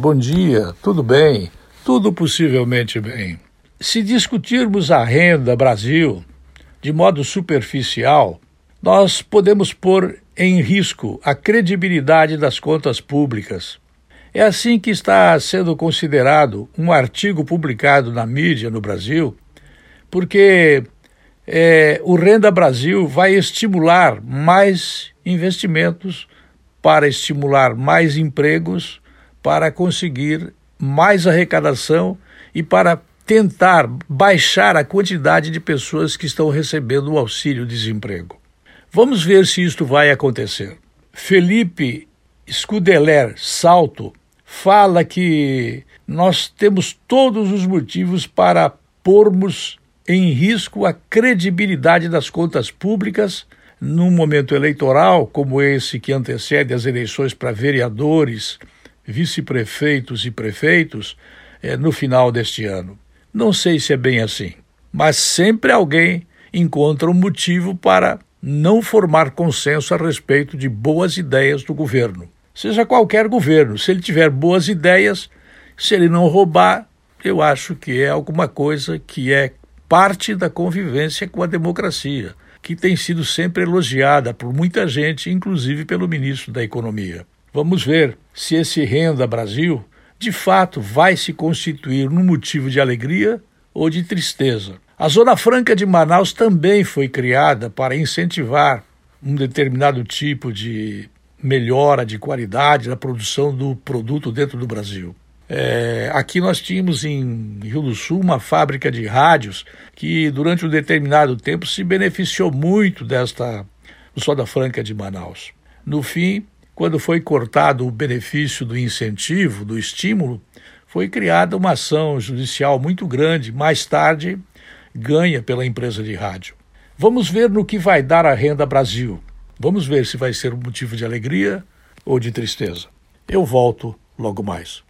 Bom dia, tudo bem? Tudo possivelmente bem. Se discutirmos a renda Brasil de modo superficial, nós podemos pôr em risco a credibilidade das contas públicas. É assim que está sendo considerado um artigo publicado na mídia no Brasil, porque é, o Renda Brasil vai estimular mais investimentos para estimular mais empregos para conseguir mais arrecadação e para tentar baixar a quantidade de pessoas que estão recebendo o auxílio-desemprego. Vamos ver se isto vai acontecer. Felipe Scudeler Salto fala que nós temos todos os motivos para pormos em risco a credibilidade das contas públicas num momento eleitoral como esse que antecede as eleições para vereadores vice-prefeitos e prefeitos é, no final deste ano. Não sei se é bem assim, mas sempre alguém encontra um motivo para não formar consenso a respeito de boas ideias do governo. Seja qualquer governo, se ele tiver boas ideias, se ele não roubar, eu acho que é alguma coisa que é parte da convivência com a democracia, que tem sido sempre elogiada por muita gente, inclusive pelo ministro da Economia. Vamos ver se esse Renda Brasil de fato vai se constituir num motivo de alegria ou de tristeza. A Zona Franca de Manaus também foi criada para incentivar um determinado tipo de melhora de qualidade da produção do produto dentro do Brasil. É, aqui nós tínhamos em Rio do Sul uma fábrica de rádios que durante um determinado tempo se beneficiou muito desta Zona Franca de Manaus. No fim, quando foi cortado o benefício do incentivo, do estímulo, foi criada uma ação judicial muito grande. Mais tarde, ganha pela empresa de rádio. Vamos ver no que vai dar a renda Brasil. Vamos ver se vai ser um motivo de alegria ou de tristeza. Eu volto logo mais.